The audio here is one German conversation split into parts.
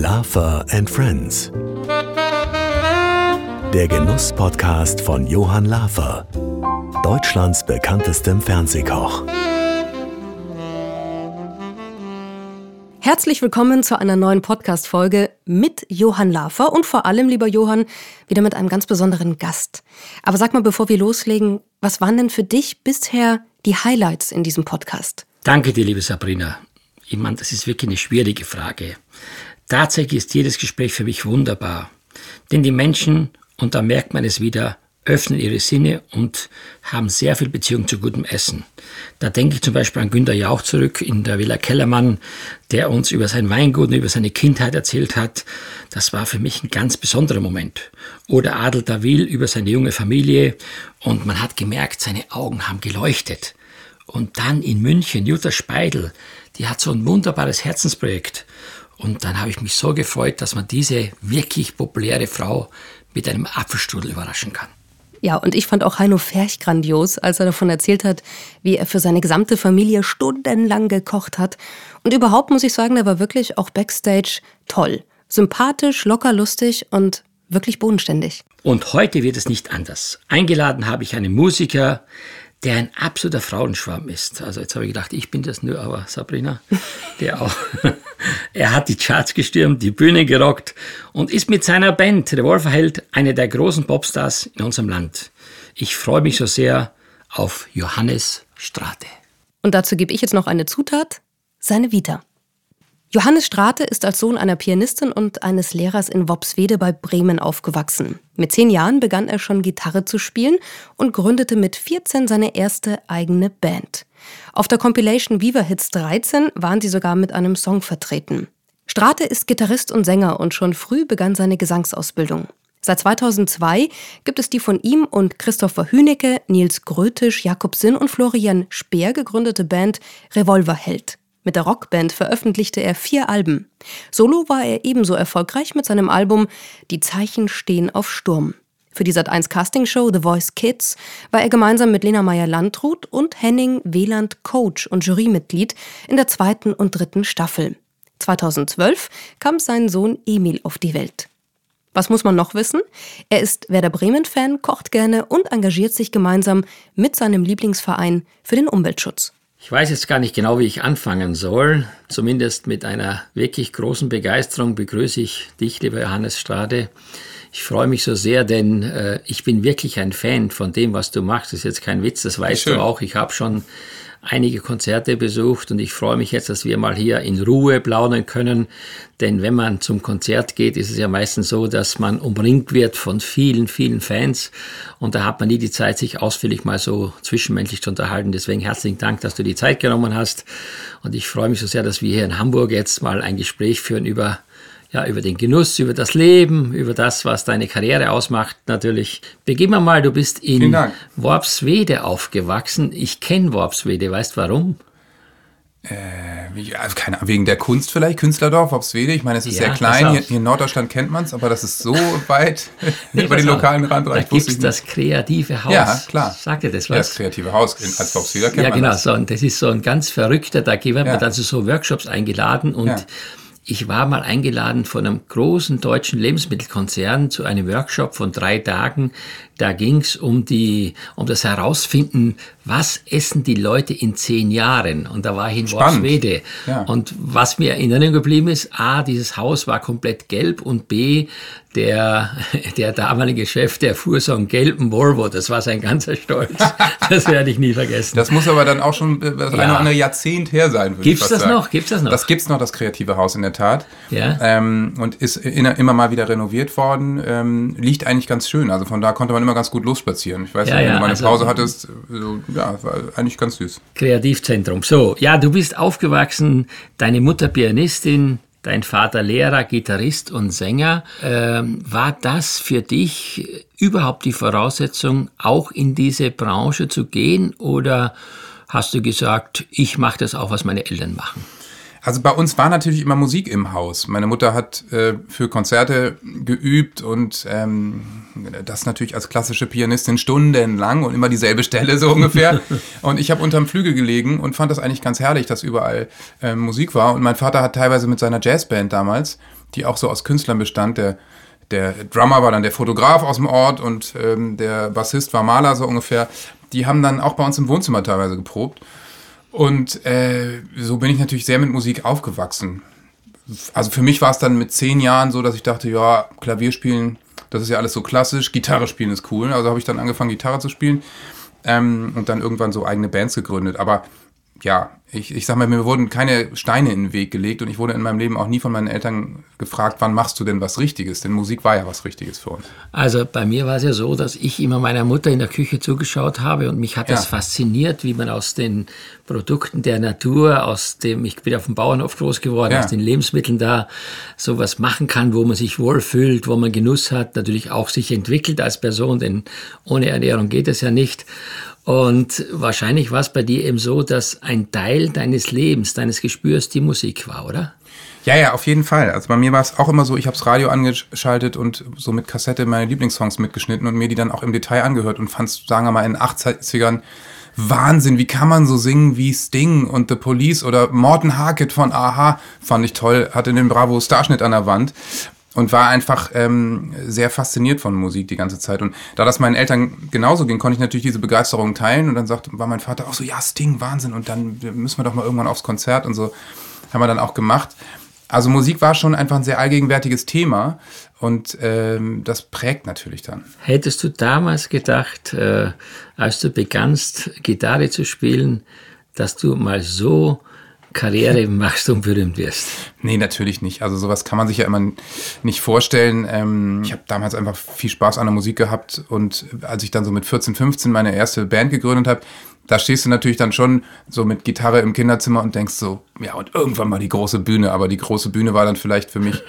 Laffer and Friends. Der Genuss-Podcast von Johann Lafer, Deutschlands bekanntestem Fernsehkoch. Herzlich willkommen zu einer neuen Podcast-Folge mit Johann Lafer und vor allem, lieber Johann, wieder mit einem ganz besonderen Gast. Aber sag mal, bevor wir loslegen, was waren denn für dich bisher die Highlights in diesem Podcast? Danke dir, liebe Sabrina. Ich meine, das ist wirklich eine schwierige Frage. Tatsächlich ist jedes Gespräch für mich wunderbar. Denn die Menschen, und da merkt man es wieder, öffnen ihre Sinne und haben sehr viel Beziehung zu gutem Essen. Da denke ich zum Beispiel an Günter Jauch zurück in der Villa Kellermann, der uns über sein Weingut und über seine Kindheit erzählt hat. Das war für mich ein ganz besonderer Moment. Oder Adel Davil über seine junge Familie und man hat gemerkt, seine Augen haben geleuchtet. Und dann in München, Jutta Speidel, die hat so ein wunderbares Herzensprojekt. Und dann habe ich mich so gefreut, dass man diese wirklich populäre Frau mit einem Apfelstrudel überraschen kann. Ja, und ich fand auch Heino Ferch grandios, als er davon erzählt hat, wie er für seine gesamte Familie stundenlang gekocht hat. Und überhaupt muss ich sagen, der war wirklich auch backstage toll. Sympathisch, locker lustig und wirklich bodenständig. Und heute wird es nicht anders. Eingeladen habe ich einen Musiker, der ein absoluter Frauenschwamm ist. Also jetzt habe ich gedacht, ich bin das nur, aber Sabrina, der auch. er hat die Charts gestürmt, die Bühne gerockt und ist mit seiner Band Revolverheld eine der großen Popstars in unserem Land. Ich freue mich so sehr auf Johannes Strate. Und dazu gebe ich jetzt noch eine Zutat, seine Vita. Johannes Strate ist als Sohn einer Pianistin und eines Lehrers in Wopswede bei Bremen aufgewachsen. Mit zehn Jahren begann er schon Gitarre zu spielen und gründete mit 14 seine erste eigene Band. Auf der Compilation Viva Hits 13 waren sie sogar mit einem Song vertreten. Strate ist Gitarrist und Sänger und schon früh begann seine Gesangsausbildung. Seit 2002 gibt es die von ihm und Christopher Hünecke, Nils Grötisch, Jakob Sinn und Florian Speer gegründete Band Revolverheld. Mit der Rockband veröffentlichte er vier Alben. Solo war er ebenso erfolgreich mit seinem Album Die Zeichen stehen auf Sturm. Für die Sat1 Castingshow The Voice Kids war er gemeinsam mit Lena Meyer-Landrut und Henning Wieland Coach und Jurymitglied in der zweiten und dritten Staffel. 2012 kam sein Sohn Emil auf die Welt. Was muss man noch wissen? Er ist Werder Bremen-Fan, kocht gerne und engagiert sich gemeinsam mit seinem Lieblingsverein für den Umweltschutz. Ich weiß jetzt gar nicht genau, wie ich anfangen soll. Zumindest mit einer wirklich großen Begeisterung begrüße ich dich, lieber Johannes Strade. Ich freue mich so sehr, denn äh, ich bin wirklich ein Fan von dem, was du machst. Das ist jetzt kein Witz, das weißt du auch. Ich habe schon einige Konzerte besucht und ich freue mich jetzt, dass wir mal hier in Ruhe plaudern können. Denn wenn man zum Konzert geht, ist es ja meistens so, dass man umringt wird von vielen, vielen Fans und da hat man nie die Zeit, sich ausführlich mal so zwischenmenschlich zu unterhalten. Deswegen herzlichen Dank, dass du die Zeit genommen hast und ich freue mich so sehr, dass wir hier in Hamburg jetzt mal ein Gespräch führen über ja, über den Genuss, über das Leben, über das, was deine Karriere ausmacht, natürlich. Beginn wir mal, du bist in Worpswede aufgewachsen. Ich kenne Worpswede, weißt warum? Äh, also keine, wegen der Kunst vielleicht, Künstlerdorf, Worpswede. Ich meine, es ist ja, sehr klein. Hier, hier, in Norddeutschland kennt man es, aber das ist so weit nee, über den lokalen Rand. Da gibt es das kreative Haus. Ja, klar. Sagt ihr das was? Ja, das kreative Haus als Worpsweder kennt ja, man genau, das. So, und das ist so ein ganz verrückter, da wird ja. also so Workshops eingeladen und ja ich war mal eingeladen von einem großen deutschen Lebensmittelkonzern zu einem Workshop von drei Tagen. Da ging es um die, um das Herausfinden, was essen die Leute in zehn Jahren. Und da war ich in Worpswede. Ja. Und was mir in Erinnerung geblieben ist, A, dieses Haus war komplett gelb und B, der, der damalige Chef, der fuhr so einen gelben Volvo. Das war sein ganzer Stolz. Das werde ich nie vergessen. Das muss aber dann auch schon das ja. eine oder andere Jahrzehnt her sein. Gibt's das sagen. noch? Gibt's das noch? Das gibt's noch, das kreative Haus in der Tat. Ja. Ähm, und ist immer mal wieder renoviert worden. Ähm, liegt eigentlich ganz schön. Also von da konnte man immer ganz gut losspazieren. Ich weiß ja, nicht, wenn ja, du mal eine also, Pause hattest, so, ja, war eigentlich ganz süß. Kreativzentrum. So, ja, du bist aufgewachsen, deine Mutter Pianistin, dein Vater Lehrer, Gitarrist und Sänger. Ähm, war das für dich überhaupt die Voraussetzung, auch in diese Branche zu gehen? Oder hast du gesagt, ich mache das auch, was meine Eltern machen? Also bei uns war natürlich immer Musik im Haus. Meine Mutter hat äh, für Konzerte geübt und ähm, das natürlich als klassische Pianistin stundenlang und immer dieselbe Stelle so ungefähr. und ich habe unterm Flügel gelegen und fand das eigentlich ganz herrlich, dass überall äh, Musik war. Und mein Vater hat teilweise mit seiner Jazzband damals die auch so aus Künstlern bestand. Der, der Drummer war dann der Fotograf aus dem Ort und ähm, der Bassist war Maler so ungefähr. Die haben dann auch bei uns im Wohnzimmer teilweise geprobt. Und äh, so bin ich natürlich sehr mit Musik aufgewachsen. Also für mich war es dann mit zehn Jahren so, dass ich dachte, ja, Klavier spielen, das ist ja alles so klassisch, Gitarre spielen ist cool. Also habe ich dann angefangen, Gitarre zu spielen ähm, und dann irgendwann so eigene Bands gegründet. Aber ja, ich, ich sag mal, mir wurden keine Steine in den Weg gelegt und ich wurde in meinem Leben auch nie von meinen Eltern gefragt, wann machst du denn was Richtiges? Denn Musik war ja was Richtiges für uns. Also bei mir war es ja so, dass ich immer meiner Mutter in der Küche zugeschaut habe und mich hat ja. das fasziniert, wie man aus den Produkten der Natur, aus dem, ich bin auf dem Bauernhof groß geworden, ja. aus den Lebensmitteln da sowas machen kann, wo man sich wohlfühlt, wo man Genuss hat, natürlich auch sich entwickelt als Person, denn ohne Ernährung geht es ja nicht. Und wahrscheinlich war es bei dir eben so, dass ein Teil deines Lebens, deines Gespürs die Musik war, oder? Ja, ja, auf jeden Fall. Also bei mir war es auch immer so, ich habe das Radio angeschaltet und so mit Kassette meine Lieblingssongs mitgeschnitten und mir die dann auch im Detail angehört und fand es, sagen wir mal, in den 80ern Wahnsinn. Wie kann man so singen wie Sting und The Police oder Morten Harkett von Aha? Fand ich toll. Hatte den Bravo Starschnitt an der Wand und war einfach ähm, sehr fasziniert von Musik die ganze Zeit. Und da das meinen Eltern genauso ging, konnte ich natürlich diese Begeisterung teilen. Und dann sagt, war mein Vater auch so, ja, Sting, Wahnsinn. Und dann müssen wir doch mal irgendwann aufs Konzert und so. Haben wir dann auch gemacht. Also Musik war schon einfach ein sehr allgegenwärtiges Thema und ähm, das prägt natürlich dann. Hättest du damals gedacht, äh, als du begannst, Gitarre zu spielen, dass du mal so Karriere machst und berühmt wirst? Nee, natürlich nicht. Also sowas kann man sich ja immer nicht vorstellen. Ähm, ich habe damals einfach viel Spaß an der Musik gehabt und als ich dann so mit 14, 15 meine erste Band gegründet habe, da stehst du natürlich dann schon so mit Gitarre im Kinderzimmer und denkst so, ja, und irgendwann mal die große Bühne. Aber die große Bühne war dann vielleicht für mich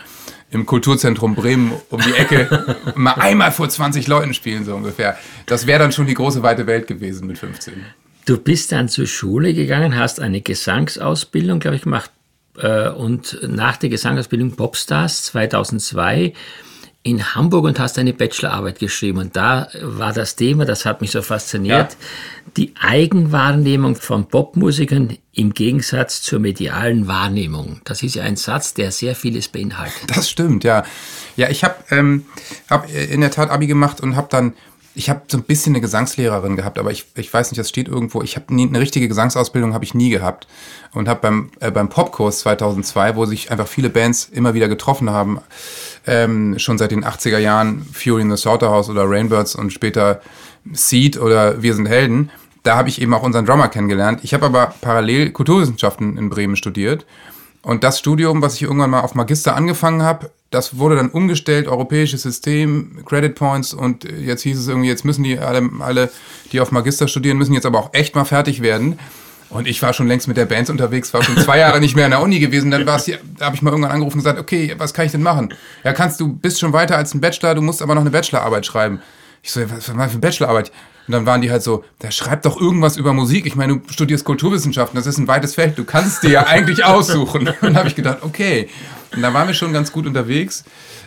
im Kulturzentrum Bremen um die Ecke mal einmal vor 20 Leuten spielen, so ungefähr. Das wäre dann schon die große weite Welt gewesen mit 15. Du bist dann zur Schule gegangen, hast eine Gesangsausbildung, glaube ich, gemacht äh, und nach der Gesangsausbildung Popstars 2002 in Hamburg und hast eine Bachelorarbeit geschrieben. Und da war das Thema, das hat mich so fasziniert, ja. die Eigenwahrnehmung von Popmusikern im Gegensatz zur medialen Wahrnehmung. Das ist ja ein Satz, der sehr vieles beinhaltet. Das stimmt, ja. Ja, ich habe ähm, hab in der Tat Abi gemacht und habe dann ich habe so ein bisschen eine Gesangslehrerin gehabt, aber ich, ich weiß nicht, das steht irgendwo. Ich habe eine richtige Gesangsausbildung habe ich nie gehabt und habe beim äh, beim Popkurs 2002, wo sich einfach viele Bands immer wieder getroffen haben, ähm, schon seit den 80er Jahren Fury in the Slaughterhouse oder Rainbirds und später Seed oder Wir sind Helden. Da habe ich eben auch unseren Drummer kennengelernt. Ich habe aber parallel Kulturwissenschaften in Bremen studiert und das Studium, was ich irgendwann mal auf Magister angefangen habe, das wurde dann umgestellt, europäisches System, Credit Points und jetzt hieß es irgendwie, jetzt müssen die alle, alle, die auf Magister studieren, müssen jetzt aber auch echt mal fertig werden. Und ich war schon längst mit der Band unterwegs, war schon zwei Jahre nicht mehr an der Uni gewesen. Dann war es, da habe ich mal irgendwann angerufen und gesagt, okay, was kann ich denn machen? Ja, kannst du, bist schon weiter als ein Bachelor, du musst aber noch eine Bachelorarbeit schreiben. Ich so, was, was für eine Bachelorarbeit? Und dann waren die halt so, der schreibt doch irgendwas über Musik. Ich meine, du studierst Kulturwissenschaften, das ist ein weites Feld, du kannst dir ja eigentlich aussuchen. Und dann habe ich gedacht, okay. Und da waren wir schon ganz gut unterwegs.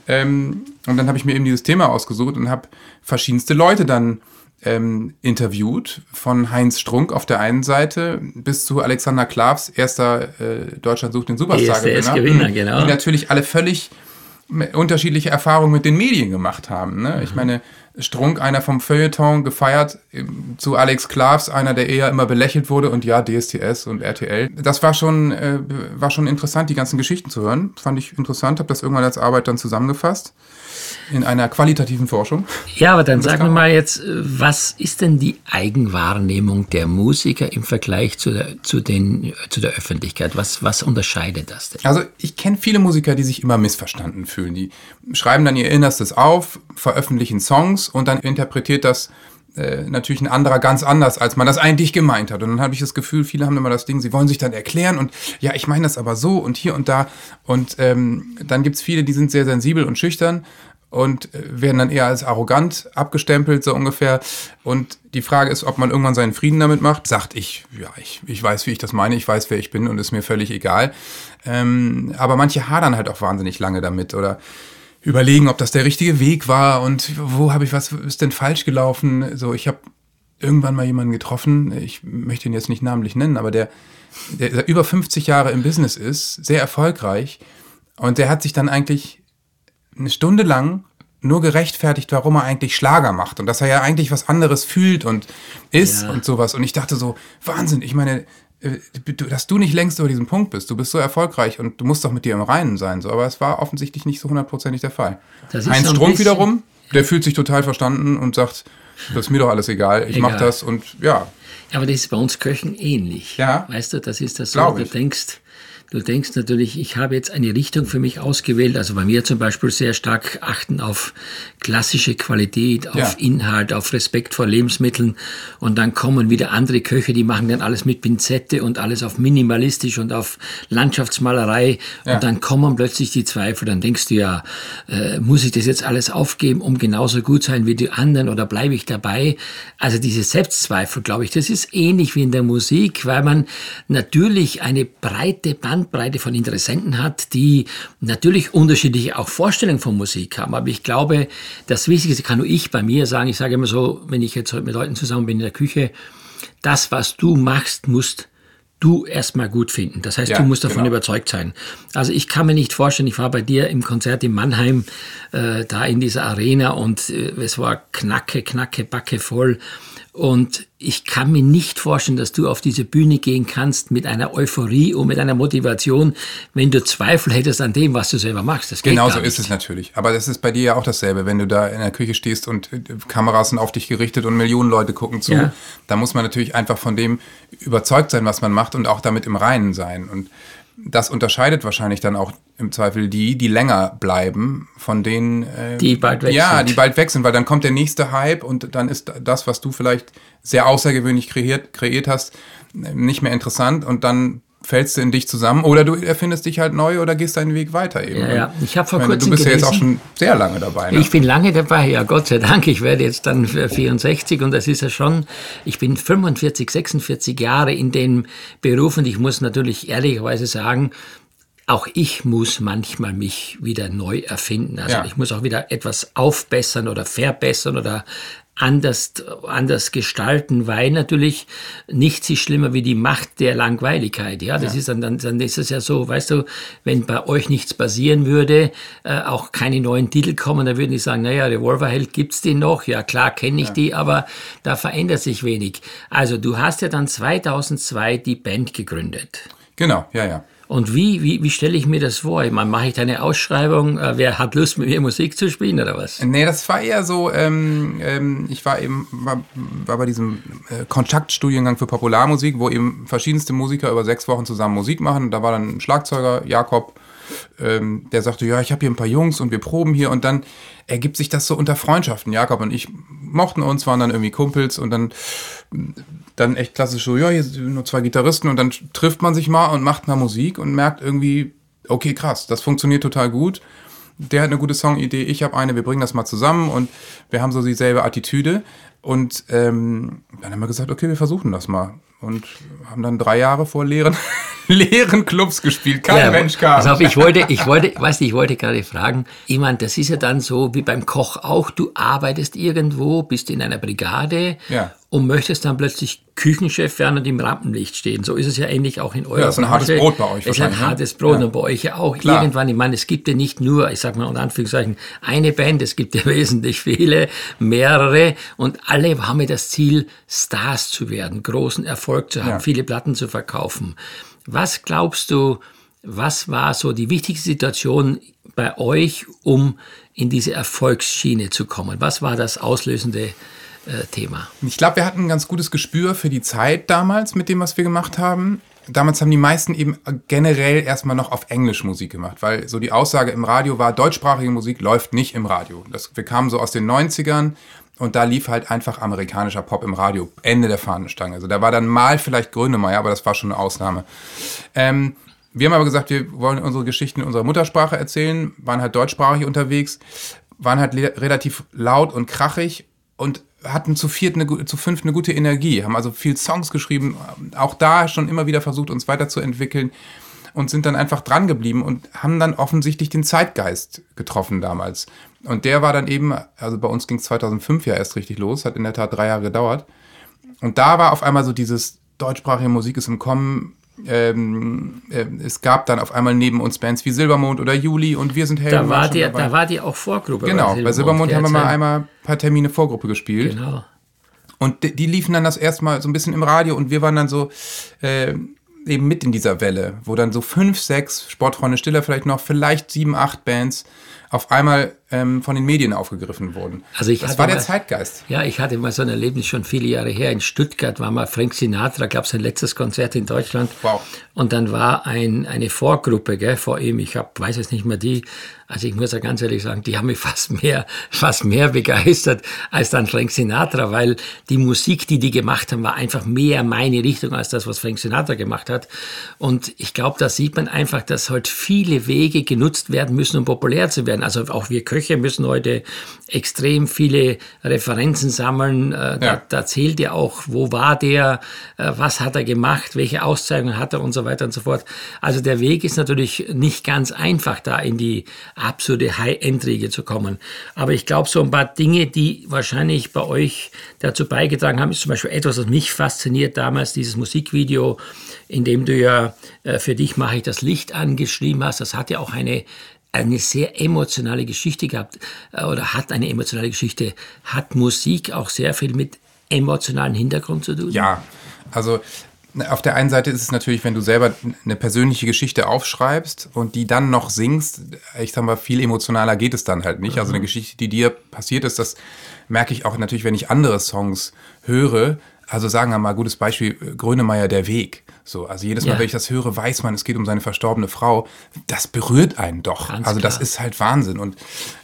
Ähm, und dann habe ich mir eben dieses Thema ausgesucht und habe verschiedenste Leute dann ähm, interviewt, von Heinz Strunk auf der einen Seite bis zu Alexander Klavs, erster äh, Deutschland sucht den Superstar-Gewinner. Gewinner, genau. Die natürlich alle völlig unterschiedliche Erfahrungen mit den Medien gemacht haben. Ne? Ich mhm. meine, Strunk, einer vom Feuilleton, gefeiert, zu Alex Klavs, einer, der eher immer belächelt wurde und ja, DSTS und RTL. Das war schon, äh, war schon interessant, die ganzen Geschichten zu hören. Fand ich interessant, habe das irgendwann als Arbeit dann zusammengefasst in einer qualitativen Forschung. Ja, aber dann sag mir mal jetzt, was ist denn die Eigenwahrnehmung der Musiker im Vergleich zu der, zu den, zu der Öffentlichkeit? Was, was unterscheidet das denn? Also ich kenne viele Musiker, die sich immer missverstanden fühlen. Die schreiben dann ihr Innerstes auf, veröffentlichen Songs und dann interpretiert das äh, natürlich ein anderer ganz anders, als man das eigentlich gemeint hat. Und dann habe ich das Gefühl, viele haben immer das Ding, sie wollen sich dann erklären und ja, ich meine das aber so und hier und da. Und ähm, dann gibt's viele, die sind sehr sensibel und schüchtern und äh, werden dann eher als arrogant abgestempelt, so ungefähr. Und die Frage ist, ob man irgendwann seinen Frieden damit macht. Sagt ich, ja, ich, ich weiß, wie ich das meine, ich weiß, wer ich bin und ist mir völlig egal. Ähm, aber manche hadern halt auch wahnsinnig lange damit oder überlegen, ob das der richtige Weg war und wo habe ich was ist denn falsch gelaufen. So, ich habe irgendwann mal jemanden getroffen, ich möchte ihn jetzt nicht namentlich nennen, aber der, der über 50 Jahre im Business ist, sehr erfolgreich Und der hat sich dann eigentlich eine Stunde lang nur gerechtfertigt, warum er eigentlich Schlager macht und dass er ja eigentlich was anderes fühlt und ist Ja. und sowas. Und ich dachte so, Wahnsinn, ich meine, äh, dass du nicht längst über diesen Punkt bist. Du bist so erfolgreich und du musst doch mit dir im Reinen sein. So, aber es war offensichtlich nicht so hundertprozentig der Fall. Das ist Heinz so ein Strunk wiederum, der fühlt sich total verstanden und sagt, das ist mir doch alles egal, ich mach das und ja. Ja, aber das ist bei uns Köchen ähnlich. Ja. Weißt du, das ist das so, Glaub du ich. denkst, du denkst natürlich, ich habe jetzt eine Richtung für mich ausgewählt, also bei mir zum Beispiel sehr stark achten auf klassische Qualität, auf Ja. Inhalt, auf Respekt vor Lebensmitteln und dann kommen wieder andere Köche, die machen dann alles mit Pinzette und alles auf minimalistisch und auf Landschaftsmalerei Ja. und dann kommen plötzlich die Zweifel, dann denkst du ja, äh, muss ich das jetzt alles aufgeben, um genauso gut sein wie die anderen oder bleibe ich dabei? Also diese Selbstzweifel, glaube ich, das ist ähnlich wie in der Musik, weil man natürlich eine breite Bandbreite von Interessenten hat, die natürlich unterschiedliche auch Vorstellungen von Musik haben. Aber ich glaube, das Wichtigste kann nur ich bei mir sagen, ich sage immer so, wenn ich jetzt mit Leuten zusammen bin in der Küche, das, was du machst, musst du erstmal gut finden. Das heißt, Ja, du musst davon genau. überzeugt sein. Also ich kann mir nicht vorstellen, ich war bei dir im Konzert in Mannheim, äh, da in dieser Arena und äh, es war knacke, knacke, backe voll. Und ich kann mir nicht vorstellen, dass du auf diese Bühne gehen kannst mit einer Euphorie und mit einer Motivation, wenn du Zweifel hättest an dem, was du selber machst. Das Genau so ist es natürlich. Aber das ist bei dir ja auch dasselbe. Wenn du da in der Küche stehst und äh, Kameras sind auf dich gerichtet und Millionen Leute gucken zu, Ja. da muss man natürlich einfach von dem überzeugt sein, was man macht und auch damit im Reinen sein. Und das unterscheidet wahrscheinlich dann auch im Zweifel die, die länger bleiben, von denen, äh, Die bald weg ja, sind. die bald weg sind, weil dann kommt der nächste Hype und dann ist das, was du vielleicht sehr außergewöhnlich kreiert, kreiert hast, nicht mehr interessant und dann fällst du in dich zusammen oder du erfindest dich halt neu oder gehst deinen Weg weiter eben. Ja, ja. Ich hab vor meine, kurzem Du bist ja jetzt auch gelesen- schon sehr lange dabei. Ne? Ich bin lange dabei, ja Gott sei Dank. Ich werde jetzt dann 64 und das ist ja schon, ich bin 45, 46 Jahre in dem Beruf und ich muss natürlich ehrlicherweise sagen, auch ich muss manchmal mich wieder neu erfinden. Also Ja. ich muss auch wieder etwas aufbessern oder verbessern oder anders, anders gestalten, weil natürlich nichts ist schlimmer wie die Macht der Langweiligkeit. Ja, das ist dann, dann, dann ist es ja so, weißt du, wenn bei euch nichts passieren würde, äh, auch keine neuen Titel kommen, dann würden die sagen, naja, Revolverheld gibt's den noch? Ja, klar kenne ich die, aber da verändert sich wenig. Also du hast ja dann 2002 die Band gegründet. Genau, ja, ja. Und wie, wie, wie stelle ich mir das vor? Ich meine, mache ich da eine Ausschreibung, äh, wer hat Lust mit mir Musik zu spielen oder was? Nee, das war eher so, ähm, ähm, ich war eben war, war bei diesem äh, Kontaktstudiengang für Popularmusik, wo eben verschiedenste Musiker über sechs Wochen zusammen Musik machen. Da war dann ein Schlagzeuger, Jakob, ähm, der sagte, ja, ich habe hier ein paar Jungs und wir proben hier und dann ergibt sich das so unter Freundschaften. Jakob und ich mochten uns, waren dann irgendwie Kumpels und dann dann echt klassisch so, ja, hier sind nur zwei Gitarristen und dann trifft man sich mal und macht mal Musik und merkt irgendwie, okay, krass, das funktioniert total gut. Der hat eine gute Songidee, ich habe eine, wir bringen das mal zusammen und wir haben so dieselbe Attitüde. Und ähm, dann haben wir gesagt, okay, wir versuchen das mal. Und haben dann drei Jahre vor leeren, leeren Clubs gespielt. Kein Mensch kam. Pass auf, ich wollte, ich wollte, weißt du, ich wollte gerade fragen, ich meine, das ist ja dann so wie beim Koch auch, du arbeitest irgendwo, bist in einer Brigade Ja. Und möchtest dann plötzlich Küchenchef werden und im Rampenlicht stehen. So ist es ja ähnlich auch in eurer Ja, ist ein hartes. Brot bei euch Es ist ein ne? hartes Brot Ja. und bei euch ja auch. Klar. Irgendwann, ich meine, es gibt ja nicht nur, ich sag mal unter Anführungszeichen, eine Band, es gibt ja wesentlich viele, mehrere und alle haben ja das Ziel, Stars zu werden, großen Erfolg zu haben, Ja. viele Platten zu verkaufen. Was glaubst du, was war so die wichtigste Situation bei euch, um in diese Erfolgsschiene zu kommen? Was war das auslösende äh, Thema? Ich glaube, wir hatten ein ganz gutes Gespür für die Zeit damals mit dem, was wir gemacht haben. Damals haben die meisten eben generell erstmal noch auf Englisch Musik gemacht, weil so die Aussage im Radio war, deutschsprachige Musik läuft nicht im Radio. Das, wir kamen so aus den 90ern und da lief halt einfach amerikanischer Pop im Radio. Ende der Fahnenstange. Also da war dann mal vielleicht Grönemeyer, aber das war schon eine Ausnahme. Ähm, wir haben aber gesagt, wir wollen unsere Geschichten in unserer Muttersprache erzählen, waren halt deutschsprachig unterwegs, waren halt relativ laut und krachig und hatten zu viert eine, zu fünf eine gute Energie, haben also viel Songs geschrieben, auch da schon immer wieder versucht, uns weiterzuentwickeln und sind dann einfach dran geblieben und haben dann offensichtlich den Zeitgeist getroffen damals. Und der war dann eben, also bei uns ging es 2005 ja erst richtig los, hat in der Tat drei Jahre gedauert. Und da war auf einmal so dieses deutschsprachige Musik ist im Kommen, ähm, äh, es gab dann auf einmal neben uns Bands wie Silbermond oder Juli und wir sind Helden. Da war, die, da war die auch Vorgruppe. Genau, bei Silbermond, bei Silbermond haben wir mal einmal ein paar Termine Vorgruppe gespielt. Genau. Und die, die liefen dann das erste Mal so ein bisschen im Radio und wir waren dann so äh, eben mit in dieser Welle, wo dann so fünf, sechs, Sportfreunde Stiller vielleicht noch, vielleicht sieben, acht Bands auf einmal ähm, von den Medien aufgegriffen wurden. Also ich das war der mal, Zeitgeist. Ja, ich hatte mal so ein Erlebnis schon viele Jahre her. In Stuttgart war mal Frank Sinatra, gab sein letztes Konzert in Deutschland. Wow. Und dann war ein, eine Vorgruppe gell, vor ihm, ich hab, weiß jetzt nicht mehr die, also ich muss ja ganz ehrlich sagen, die haben mich fast mehr, fast mehr begeistert als dann Frank Sinatra, weil die Musik, die die gemacht haben, war einfach mehr meine Richtung als das, was Frank Sinatra gemacht hat. Und ich glaube, da sieht man einfach, dass halt viele Wege genutzt werden müssen, um populär zu werden. Also auch wir Köche müssen heute extrem viele Referenzen sammeln. Äh, ja. Da, da, zählt ja auch, wo war der, äh, was hat er gemacht, welche Auszeichnungen hat er und so weiter und so fort. Also der Weg ist natürlich nicht ganz einfach, da in die absolute High-End-Riege zu kommen. Aber ich glaube, so ein paar Dinge, die wahrscheinlich bei euch dazu beigetragen haben, ist zum Beispiel etwas, was mich fasziniert damals, dieses Musikvideo, in dem du ja äh, für dich mache ich das Licht angeschrieben hast. Das hat ja auch eine eine sehr emotionale Geschichte gehabt äh, oder hat eine emotionale Geschichte. Hat Musik auch sehr viel mit emotionalen Hintergrund zu tun? Ja, also auf der einen Seite ist es natürlich, wenn du selber eine persönliche Geschichte aufschreibst und die dann noch singst, ich sag mal, viel emotionaler geht es dann halt nicht. Also eine mhm. Geschichte, die dir passiert ist, das merke ich auch natürlich, wenn ich andere Songs höre. Also sagen wir mal, gutes Beispiel, Grönemeyer, Der Weg. So, also jedes Mal, ja. wenn ich das höre, weiß man, es geht um seine verstorbene Frau. Das berührt einen doch. Ganz also das ist halt Wahnsinn. Und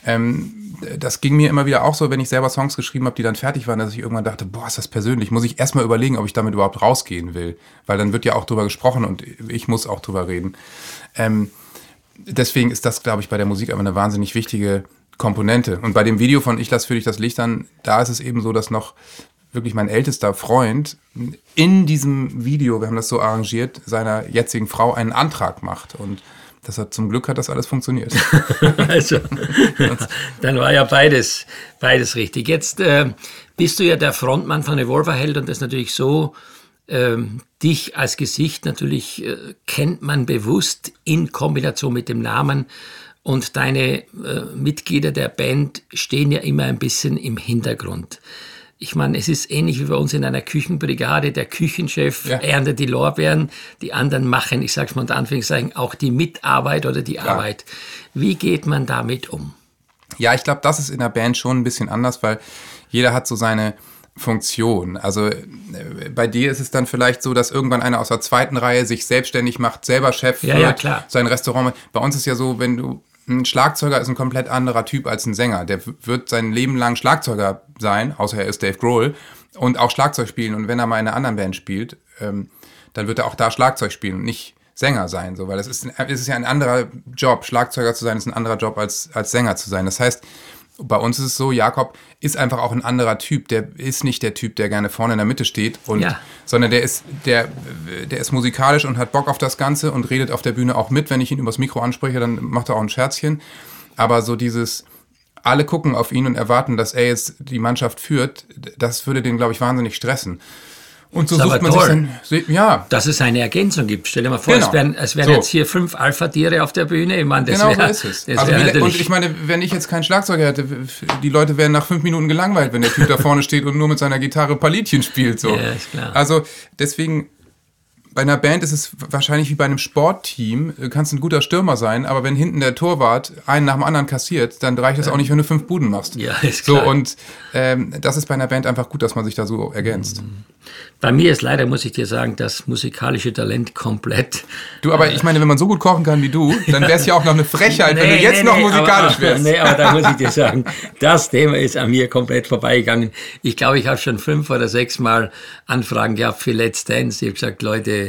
ähm, das ging mir immer wieder auch so, wenn ich selber Songs geschrieben habe, die dann fertig waren, dass ich irgendwann dachte, boah, ist das persönlich. Muss ich erstmal überlegen, ob ich damit überhaupt rausgehen will. Weil dann wird ja auch drüber gesprochen und ich muss auch drüber reden. Ähm, deswegen ist das, glaube ich, bei der Musik aber eine wahnsinnig wichtige Komponente. Und bei dem Video von Ich lass für dich das Licht an, da ist es eben so, dass noch wirklich mein ältester Freund in diesem Video, wir haben das so arrangiert, seiner jetzigen Frau einen Antrag macht. Und das hat zum Glück hat das alles funktioniert. also, dann war ja beides, beides richtig. Jetzt äh, bist du ja der Frontmann von Revolverheld und das ist natürlich so, äh, dich als Gesicht natürlich äh, kennt man bewusst in Kombination mit dem Namen und deine äh, Mitglieder der Band stehen ja immer ein bisschen im Hintergrund ich meine, es ist ähnlich wie bei uns in einer Küchenbrigade. Der Küchenchef ja. erntet die Lorbeeren, die anderen machen, ich sage es mal unter Anführungszeichen, auch die Mitarbeit oder die ja. Arbeit. Wie geht man damit um? Ja, ich glaube, das ist in der Band schon ein bisschen anders, weil jeder hat so seine Funktion. Also äh, bei dir ist es dann vielleicht so, dass irgendwann einer aus der zweiten Reihe sich selbstständig macht, selber Chef ja, wird, ja, sein Restaurant. Bei uns ist ja so, wenn du ein Schlagzeuger ist ein komplett anderer Typ als ein Sänger. Der wird sein Leben lang Schlagzeuger sein, außer er ist Dave Grohl, und auch Schlagzeug spielen. Und wenn er mal in einer anderen Band spielt, ähm, dann wird er auch da Schlagzeug spielen und nicht Sänger sein, so, weil es ist, ist ja ein anderer Job. Schlagzeuger zu sein ist ein anderer Job als, als Sänger zu sein. Das heißt, bei uns ist es so, Jakob ist einfach auch ein anderer Typ. Der ist nicht der Typ, der gerne vorne in der Mitte steht, und, ja. sondern der ist, der, der ist musikalisch und hat Bock auf das Ganze und redet auf der Bühne auch mit. Wenn ich ihn übers Mikro anspreche, dann macht er auch ein Scherzchen. Aber so dieses, alle gucken auf ihn und erwarten, dass er jetzt die Mannschaft führt, das würde den, glaube ich, wahnsinnig stressen. Und so sucht man toll. sich dann, ja. Dass es eine Ergänzung gibt. Stell dir mal vor, genau. es wären, es wären so. jetzt hier fünf Alpha-Tiere auf der Bühne. Ich meine, das genau wär, so ist es. Also und ich meine, wenn ich jetzt keinen Schlagzeuger hätte, die Leute wären nach fünf Minuten gelangweilt, wenn der Typ da vorne steht und nur mit seiner Gitarre Palitchen spielt. So. Ja, ist klar. Also deswegen bei einer Band ist es wahrscheinlich wie bei einem Sportteam. Du kannst ein guter Stürmer sein, aber wenn hinten der Torwart einen nach dem anderen kassiert, dann reicht es auch nicht, wenn du fünf Buden machst. Ja, ist klar. So, und ähm, das ist bei einer Band einfach gut, dass man sich da so ergänzt. Bei mir ist leider, muss ich dir sagen, das musikalische Talent komplett. Du, aber ich meine, wenn man so gut kochen kann wie du, dann wäre es ja auch noch eine Frechheit, nee, wenn du jetzt nee, noch nee, musikalisch aber, wärst. Nee, aber da muss ich dir sagen, das Thema ist an mir komplett vorbeigegangen. Ich glaube, ich habe schon fünf oder sechs Mal Anfragen gehabt für Let's Dance. Ich habe gesagt, Leute,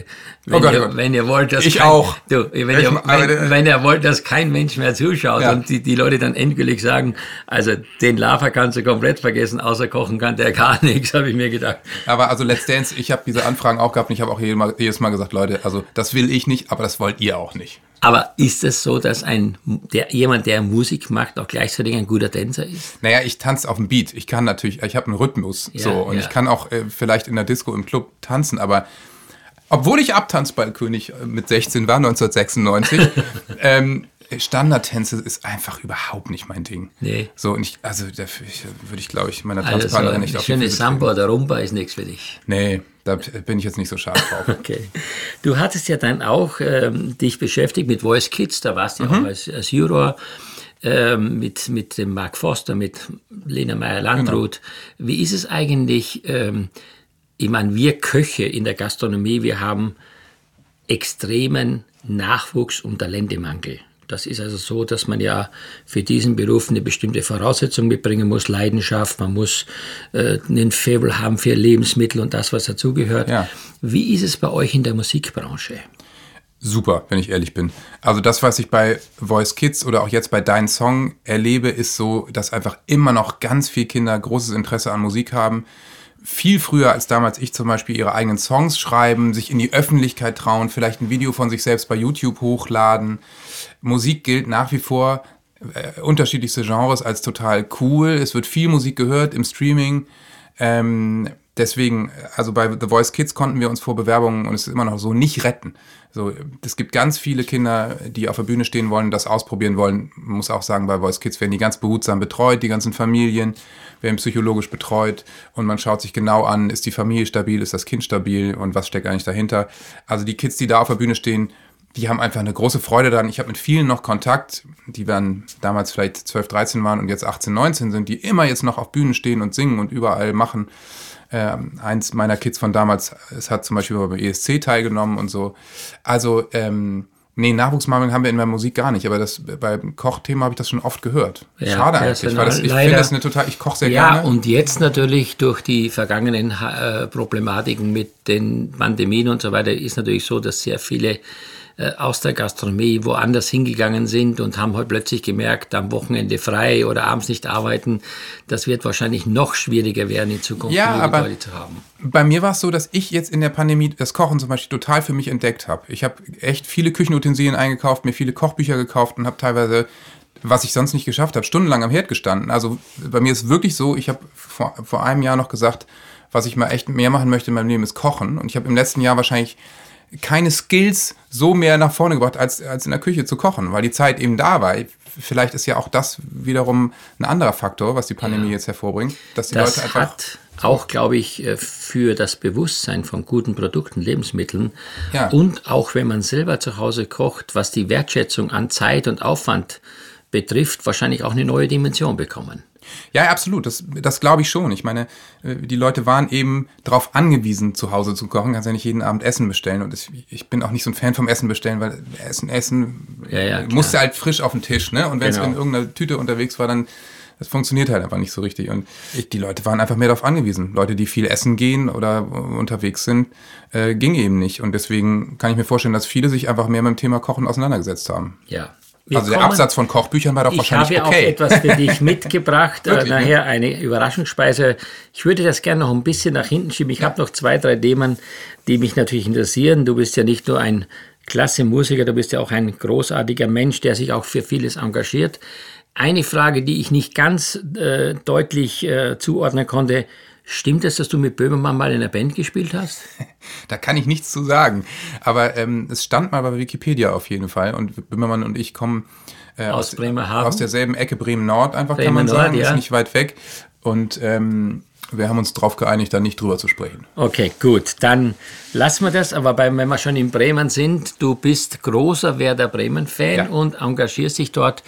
wenn, oh Gott, ihr, wenn ihr wollt, dass ich kein, auch. Du, wenn, ich, ihr, wenn, wenn, ihr wollt, dass kein Mensch mehr zuschaut ja. und die, die Leute dann endgültig sagen, also den Lava kannst du komplett vergessen, außer kochen kann der gar nichts, habe ich mir gedacht. Aber also Let's Dance, ich habe diese Anfragen auch gehabt und ich habe auch jedes Mal, jedes Mal gesagt, Leute, also das will ich nicht, aber das wollt ihr auch nicht. Aber ist es so, dass ein, der, jemand, der Musik macht, auch gleichzeitig ein guter Tänzer ist? Naja, ich tanze auf dem Beat. Ich kann natürlich, ich habe einen Rhythmus. Ja, so, und ja. ich kann auch äh, vielleicht in der Disco im Club tanzen, aber obwohl ich Abtanzballkönig mit 16 war, 1996, ähm, Standardtänze ist einfach überhaupt nicht mein Ding. Nee. So, und ich, also dafür ich, würde ich, glaube ich, meiner Also so Tanzpartnerin ein nicht auf die schönes Füße Samba oder Rumba ist nichts für dich. Nee, da bin ich jetzt nicht so scharf drauf. Okay. Du hattest ja dann auch ähm, dich beschäftigt mit Voice Kids, da warst du ja auch als, als Juror ähm, mit, mit dem Mark Foster, mit Lena Meyer-Landrut. Wie ist es eigentlich, ähm, ich meine, wir Köche in der Gastronomie, wir haben extremen Nachwuchs- und Talentemangel. Das ist also so, dass man ja für diesen Beruf eine bestimmte Voraussetzung mitbringen muss, Leidenschaft, man muss äh, einen Faible haben für Lebensmittel und das, was dazugehört. Ja. Wie ist es bei euch in der Musikbranche? Super, wenn ich ehrlich bin. Also das, was ich bei Voice Kids oder auch jetzt bei Dein Song erlebe, ist so, dass einfach immer noch ganz viele Kinder großes Interesse an Musik haben. Viel früher als damals ich zum Beispiel ihre eigenen Songs schreiben, sich in die Öffentlichkeit trauen, vielleicht ein Video von sich selbst bei YouTube hochladen. Musik gilt nach wie vor äh, unterschiedlichste Genres als total cool. Es wird viel Musik gehört im Streaming. Ähm, deswegen, also bei The Voice Kids konnten wir uns vor Bewerbungen, und es ist immer noch so, nicht retten. So, es gibt ganz viele Kinder, die auf der Bühne stehen wollen, das ausprobieren wollen. Man muss auch sagen, bei Voice Kids werden die ganz behutsam betreut, die ganzen Familien werden psychologisch betreut und man schaut sich genau an, ist die Familie stabil, ist das Kind stabil und was steckt eigentlich dahinter. Also die Kids, die da auf der Bühne stehen, die haben einfach eine große Freude daran. Ich habe mit vielen noch Kontakt, die dann damals vielleicht 12, 13 waren und jetzt 18, 19 sind, die immer jetzt noch auf Bühnen stehen und singen und überall machen. Ähm, eins meiner Kids von damals, es hat zum Beispiel beim ESC teilgenommen und so. Also, ähm, nee, Nachwuchsmangel haben wir in der Musik gar nicht, aber das beim Kochthema habe ich das schon oft gehört. Ja, Schade ja, eigentlich, weil das, ich finde das eine total, ich koche sehr Ja, gerne. und jetzt natürlich durch die vergangenen äh, Problematiken mit den Pandemien und so weiter ist natürlich so, dass sehr viele aus der Gastronomie woanders hingegangen sind und haben halt plötzlich gemerkt, am Wochenende frei oder abends nicht arbeiten. Das wird wahrscheinlich noch schwieriger werden in Zukunft, Ja, aber- Leute zu haben. Bei mir war es so, dass ich jetzt in der Pandemie das Kochen zum Beispiel total für mich entdeckt habe. Ich habe echt viele Küchenutensilien eingekauft, mir viele Kochbücher gekauft und habe teilweise, was ich sonst nicht geschafft habe, stundenlang am Herd gestanden. Also bei mir ist wirklich so, ich habe vor, vor einem Jahr noch gesagt, was ich mal echt mehr machen möchte in meinem Leben ist Kochen. Und ich habe im letzten Jahr wahrscheinlich keine Skills so mehr nach vorne gebracht, als, als in der Küche zu kochen, weil die Zeit eben da war. Vielleicht ist ja auch das wiederum ein anderer Faktor, was die Pandemie Ja. jetzt hervorbringt, dass die Das Leute einfach hat auch, glaube ich, äh, für das Bewusstsein von guten Produkten, Lebensmitteln Ja. und auch wenn man selber zu Hause kocht, was die Wertschätzung an Zeit und Aufwand betrifft, wahrscheinlich auch eine neue Dimension bekommen. Ja, absolut. Das, das glaube ich schon. Ich meine, äh, die Leute waren eben darauf angewiesen, zu Hause zu kochen. Kannst ja nicht jeden Abend Essen bestellen. Und das, ich bin auch nicht so ein Fan vom Essen bestellen, weil Essen, Essen Ja, ja, musste halt frisch auf den Tisch. Ne? Und wenn es Genau. in irgendeiner Tüte unterwegs war, dann das funktioniert halt einfach nicht so richtig. Und ich, die Leute waren einfach mehr darauf angewiesen. Leute, die viel essen gehen oder äh, unterwegs sind, äh, ging eben nicht. Und deswegen kann ich mir vorstellen, dass viele sich einfach mehr mit dem Thema Kochen auseinandergesetzt haben. Ja. Wir also der kommen- Absatz von Kochbüchern war doch Ich wahrscheinlich habe okay. auch etwas für dich mitgebracht, äh, nachher eine Überraschungsspeise. Ich würde das gerne noch ein bisschen nach hinten schieben. Ich habe noch zwei, drei Themen, die mich natürlich interessieren. Du bist ja nicht nur ein klasse Musiker, du bist ja auch ein großartiger Mensch, der sich auch für vieles engagiert. Eine Frage, die ich nicht ganz äh, deutlich äh, zuordnen konnte. Stimmt es, dass du mit Böhmermann mal in einer Band gespielt hast? Da kann ich nichts zu sagen. Aber ähm, es stand mal bei Wikipedia auf jeden Fall. Und Böhmermann und ich kommen äh, Aus Bremerhaven? aus derselben Ecke Bremen-Nord, einfach kann Bremen man sagen. Nord, ja. Ist nicht weit weg. Und ähm, wir haben uns darauf geeinigt, da nicht drüber zu sprechen. Okay, gut. Dann lassen wir das. Aber bei, wenn wir schon in Bremen sind, du bist großer Werder Bremen-Fan Ja. und engagierst dich dort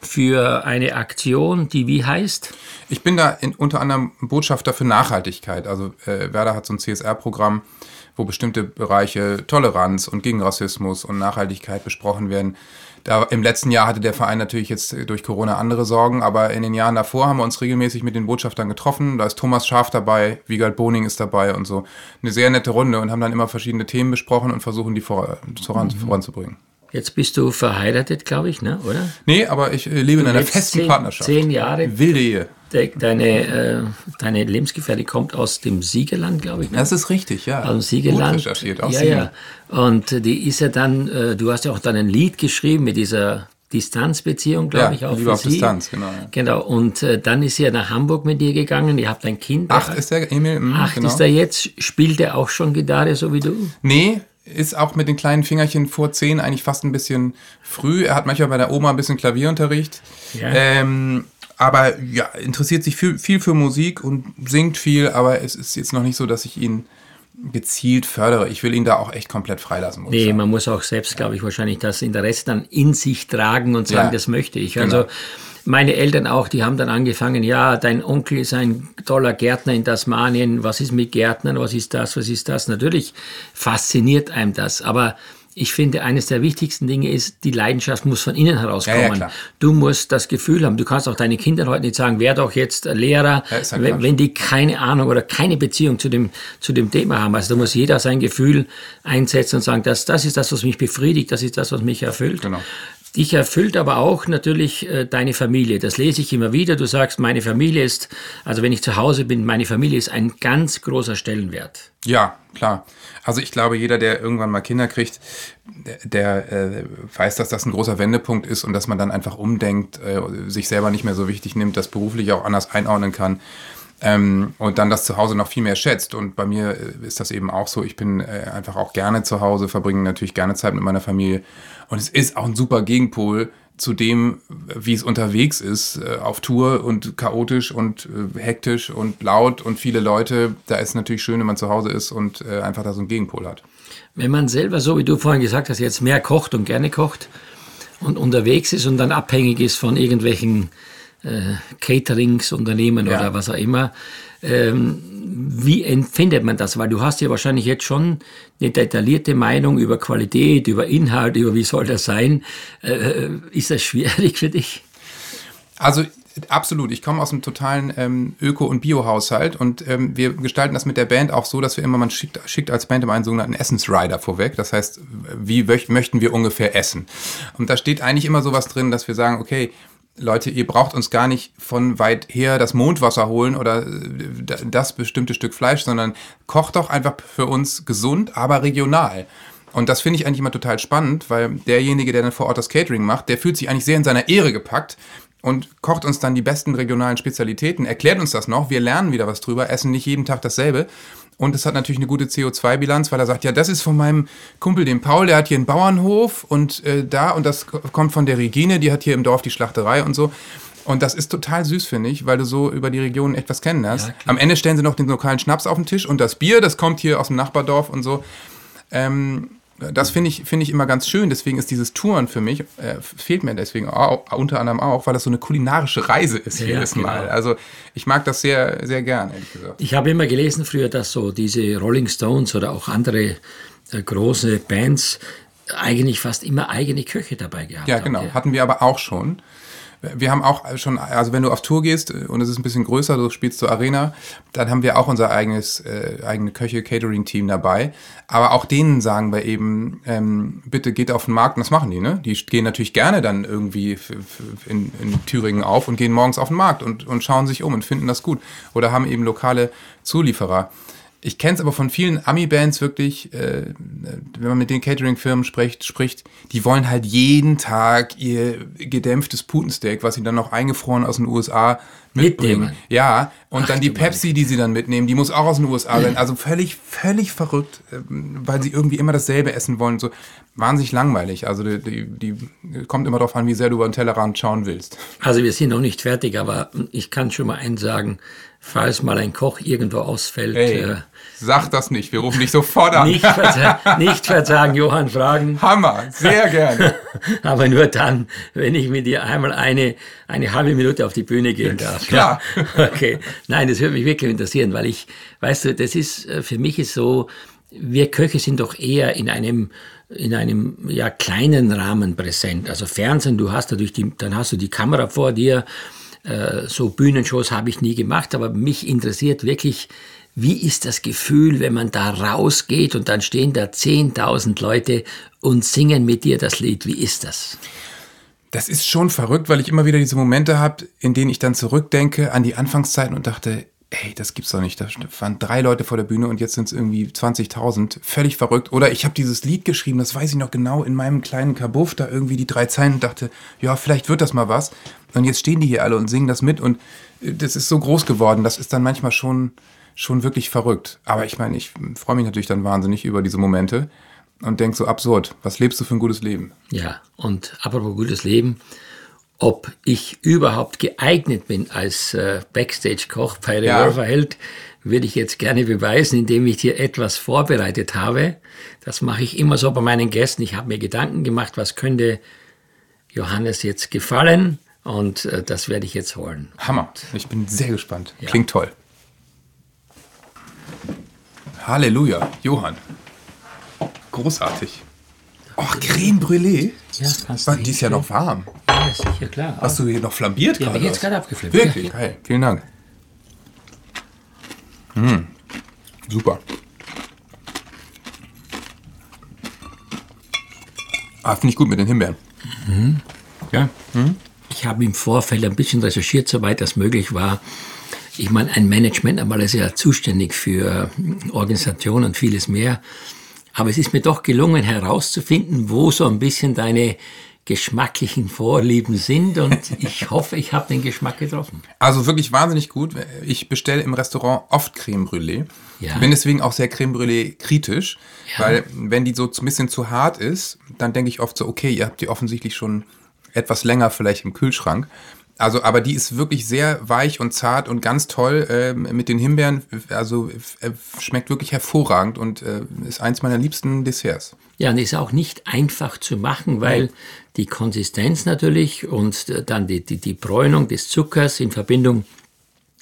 für eine Aktion, die wie heißt? Ich bin da in, unter anderem Botschafter für Nachhaltigkeit. Also äh, Werder hat so ein CSR-Programm, wo bestimmte Bereiche Toleranz und gegen Rassismus und Nachhaltigkeit besprochen werden. Da, Im letzten Jahr hatte der Verein natürlich jetzt äh, durch Corona andere Sorgen, aber in den Jahren davor haben wir uns regelmäßig mit den Botschaftern getroffen. Da ist Thomas Schaf dabei, Wiegald Boning ist dabei und so. Eine sehr nette Runde und haben dann immer verschiedene Themen besprochen und versuchen, die vor, voran, voranzubringen. Jetzt bist du verheiratet, glaube ich, ne? oder? Nee, aber ich äh, lebe in einer festen zehn- Partnerschaft. zehn Jahre. Wilde Ehe. De, deine, äh, deine Lebensgefährtin kommt aus dem Siegerland, glaube ich. Ne? Das ist richtig, ja. aus dem Siegerland. Gut recherchiert, auch ja, Siegen. ja. Und die ist ja dann, äh, du hast ja auch dann ein Lied geschrieben mit dieser Distanzbeziehung, glaube Ja, ich, auch Liebe für auf sie. Distanz, genau, ja. Genau, und äh, dann ist sie ja nach Hamburg mit dir gegangen, ihr habt ein Kind. Acht ist der Emil. mm, Acht genau. ist er jetzt. Spielt er auch schon Gitarre, so wie du? Nee, ist auch mit den kleinen Fingerchen vor zehn eigentlich fast ein bisschen früh. Er hat manchmal bei der Oma ein bisschen Klavierunterricht. Ja. Ähm, aber ja, interessiert sich viel, viel für Musik und singt viel, aber es ist jetzt noch nicht so, dass ich ihn gezielt fördere. Ich will ihn da auch echt komplett freilassen. Muss nee, man muss auch selbst, glaube ich, wahrscheinlich das Interesse dann in sich tragen und sagen, ja, das möchte ich. Also genau. meine Eltern auch, die haben dann angefangen, ja, dein Onkel ist ein toller Gärtner in Tasmanien, was ist mit Gärtnern, was ist das, was ist das? Natürlich fasziniert einem das, aber ich finde, eines der wichtigsten Dinge ist, die Leidenschaft muss von innen herauskommen. Ja, ja, du musst das Gefühl haben, du kannst auch deinen Kindern heute nicht sagen, wer doch jetzt Lehrer, ja, wenn, wenn, die keine Ahnung oder keine Beziehung zu dem, zu dem Thema haben. Also da muss jeder sein Gefühl einsetzen und sagen, das, das ist das, was mich befriedigt, das ist das, was mich erfüllt. Genau. Dich erfüllt aber auch natürlich äh, deine Familie. Das lese ich immer wieder. Du sagst, meine Familie ist, also wenn ich zu Hause bin, meine Familie ist ein ganz großer Stellenwert. Ja, klar. Also ich glaube, jeder, der irgendwann mal Kinder kriegt, der, äh, weiß, dass das ein großer Wendepunkt ist und dass man dann einfach umdenkt, äh, sich selber nicht mehr so wichtig nimmt, das beruflich auch anders einordnen kann. Ähm, und dann das zu Hause noch viel mehr schätzt. Und bei mir äh, ist das eben auch so. Ich bin äh, einfach auch gerne zu Hause, verbringe natürlich gerne Zeit mit meiner Familie. Und es ist auch ein super Gegenpol zu dem, wie es unterwegs ist, äh, auf Tour und chaotisch und äh, hektisch und laut und viele Leute. Da ist es natürlich schön, wenn man zu Hause ist und äh, einfach da so einen Gegenpol hat. Wenn man selber, so wie du vorhin gesagt hast, jetzt mehr kocht und gerne kocht und unterwegs ist und dann abhängig ist von irgendwelchen äh, Cateringsunternehmen ja. oder was auch immer. Ähm, wie empfindet man das? Weil du hast ja wahrscheinlich jetzt schon eine detaillierte Meinung über Qualität, über Inhalt, über wie soll das sein. Äh, ist das schwierig für dich? Also absolut. Ich komme aus einem totalen ähm, Öko- und Bio-Haushalt und ähm, wir gestalten das mit der Band auch so, dass wir immer, man schickt, schickt als Band immer einen sogenannten Essensrider vorweg. Das heißt, wie möchten wir ungefähr essen? Und da steht eigentlich immer sowas drin, dass wir sagen, okay, Leute, ihr braucht uns gar nicht von weit her das Mondwasser holen oder äh, das bestimmte Stück Fleisch, sondern kocht doch einfach für uns gesund, aber regional. Und das finde ich eigentlich immer total spannend, weil derjenige, der dann vor Ort das Catering macht, der fühlt sich eigentlich sehr in seiner Ehre gepackt und kocht uns dann die besten regionalen Spezialitäten, erklärt uns das noch, wir lernen wieder was drüber, essen nicht jeden Tag dasselbe und es hat natürlich eine gute CO2-Bilanz, weil er sagt, ja, das ist von meinem Kumpel, dem Paul, der hat hier einen Bauernhof und äh, da, und das kommt von der Regine, die hat hier im Dorf die Schlachterei und so. Und das ist total süß, finde ich, weil du so über die Region etwas kennenlernst. Ja, Am Ende stellen sie noch den lokalen Schnaps auf den Tisch und das Bier, das kommt hier aus dem Nachbardorf und so. Ähm, das finde ich, find ich immer ganz schön. Deswegen ist dieses Touren für mich, äh, fehlt mir deswegen auch, unter anderem auch, weil das so eine kulinarische Reise ist ja, jedes genau. Mal. Also ich mag das sehr, sehr gern, ehrlich gesagt. Ich habe immer gelesen früher, dass so diese Rolling Stones oder auch andere äh, große Bands eigentlich fast immer eigene Köche dabei gehabt haben. Ja, genau. Hatten wir aber auch schon. Wir haben auch schon, also wenn du auf Tour gehst äh, und es ist ein bisschen größer, du spielst zur Arena, dann haben wir auch unser eigenes, äh, eigene Köche-Catering-Team dabei. Aber auch denen sagen wir eben, ähm, bitte geht auf den Markt und das machen die, ne? Die gehen natürlich gerne dann irgendwie in, in Thüringen auf und gehen morgens auf den Markt und, und schauen sich um und finden das gut. Oder haben eben lokale Zulieferer. Ich kenne es aber von vielen Ami-Bands wirklich, äh, wenn man mit den Catering-Firmen spricht, spricht, die wollen halt jeden Tag ihr gedämpftes Putensteak, was sie dann noch eingefroren aus den USA mitbringen. Mitnehmen. Ja, und Ach, dann die Pepsi, die sie dann mitnehmen, die muss auch aus den USA sein. Also völlig, völlig verrückt, ähm, weil sie irgendwie immer dasselbe essen wollen. So wahnsinnig langweilig. Also die, die, die kommt immer darauf an, wie sehr du über den Tellerrand schauen willst. Also wir sind noch nicht fertig, aber ich kann schon mal eins sagen falls mal ein Koch irgendwo ausfällt. Hey, äh, sag das nicht, wir rufen dich sofort an. Nicht, verza nicht verzagen, Johann fragen. Hammer, sehr gerne. Aber nur dann, wenn ich mit dir einmal eine, eine halbe Minute auf die Bühne gehen darf. Klar. Okay, nein, das würde mich wirklich interessieren, weil ich, weißt du, das ist, äh, für mich ist so, wir Köche sind doch eher in einem in einem ja kleinen Rahmen präsent. Also Fernsehen, du hast natürlich die, dann hast du die Kamera vor dir so Bühnenshows habe ich nie gemacht, aber mich interessiert wirklich, wie ist das Gefühl, wenn man da rausgeht und dann stehen da 10.000 Leute und singen mit dir das Lied? Wie ist das? Das ist schon verrückt, weil ich immer wieder diese Momente habe, in denen ich dann zurückdenke an die Anfangszeiten und dachte, ey, das gibt's doch nicht. Da waren drei Leute vor der Bühne und jetzt sind es irgendwie 20.000. Völlig verrückt. Oder ich habe dieses Lied geschrieben, das weiß ich noch genau, in meinem kleinen Kabuff, da irgendwie die drei Zeilen und dachte, ja, vielleicht wird das mal was. Und jetzt stehen die hier alle und singen das mit und äh, das ist so groß geworden. Das ist dann manchmal schon, schon wirklich verrückt. Aber ich meine, ich freue mich natürlich dann wahnsinnig über diese Momente. und denke so absurd, was lebst du für ein gutes Leben? Ja, und apropos gutes Leben, ob ich überhaupt geeignet bin als äh, Backstage-Koch bei Revolver ja. Held, würde ich jetzt gerne beweisen, indem ich dir etwas vorbereitet habe. Das mache ich immer so bei meinen Gästen. Ich habe mir Gedanken gemacht, was könnte Johannes jetzt gefallen und äh, das werde ich jetzt holen. Hammer. Ich bin sehr gespannt. Ja. Klingt toll. Halleluja, Johann. Großartig. Oh, Creme Brûlée? Ja, du. Die ist ja noch warm. Ja, sicher, klar. Hast du hier noch flambiert ja, gerade? Jetzt gerade abgeflippt. Wirklich? Ja, Geil. Vielen Dank. Mmh. Super. Ah, finde ich gut mit den Himbeeren. Mhm. Ja. Mhm. Ich habe im Vorfeld ein bisschen recherchiert, soweit das möglich war. Ich meine, ein Management einmal ist ja zuständig für Organisation und vieles mehr. Aber es ist mir doch gelungen herauszufinden, wo so ein bisschen deine geschmacklichen Vorlieben sind und ich hoffe, ich habe den Geschmack getroffen. Also wirklich wahnsinnig gut. Ich bestelle im Restaurant oft Creme Brûlée. Ja. Bin deswegen auch sehr Creme Brûlée kritisch, ja. weil wenn die so ein bisschen zu hart ist, dann denke ich oft so, okay, ihr habt die offensichtlich schon etwas länger vielleicht im Kühlschrank. Also, aber die ist wirklich sehr weich und zart und ganz toll äh, mit den Himbeeren. Also äh, schmeckt wirklich hervorragend und äh, ist eins meiner liebsten Desserts. Ja, und ist auch nicht einfach zu machen, weil die Konsistenz natürlich und dann die, die, die Bräunung des Zuckers in Verbindung